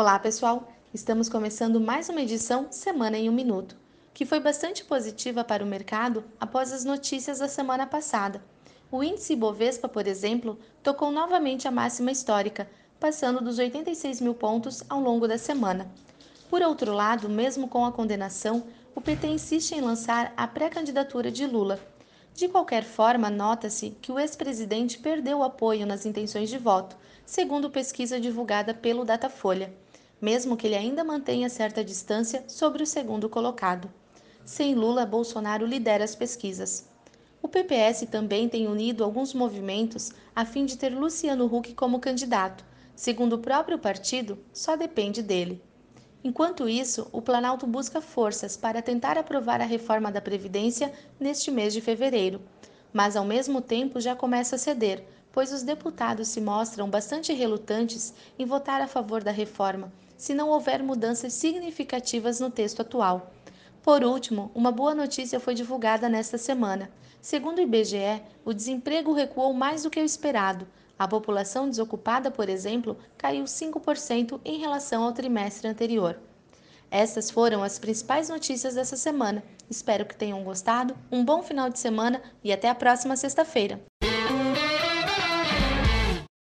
Olá, pessoal! Estamos começando mais uma edição Semana em um Minuto, que foi bastante positiva para o mercado após as notícias da semana passada. O índice Bovespa, por exemplo, tocou novamente a máxima histórica, passando dos 86 mil pontos ao longo da semana. Por outro lado, mesmo com a condenação, o PT insiste em lançar a pré-candidatura de Lula. De qualquer forma, nota-se que o ex-presidente perdeu apoio nas intenções de voto, segundo pesquisa divulgada pelo Datafolha mesmo que ele ainda mantenha certa distância sobre o segundo colocado. Sem Lula, Bolsonaro lidera as pesquisas. O PPS também tem unido alguns movimentos a fim de ter Luciano Huck como candidato. Segundo o próprio partido, só depende dele. Enquanto isso, o Planalto busca forças para tentar aprovar a reforma da Previdência neste mês de fevereiro, mas ao mesmo tempo já começa a ceder, pois os deputados se mostram bastante relutantes em votar a favor da reforma se não houver mudanças significativas no texto atual. Por último, uma boa notícia foi divulgada nesta semana. Segundo o IBGE, o desemprego recuou mais do que o esperado. A população desocupada, por exemplo, caiu 5% em relação ao trimestre anterior. Essas foram as principais notícias dessa semana. Espero que tenham gostado. Um bom final de semana e até a próxima sexta-feira.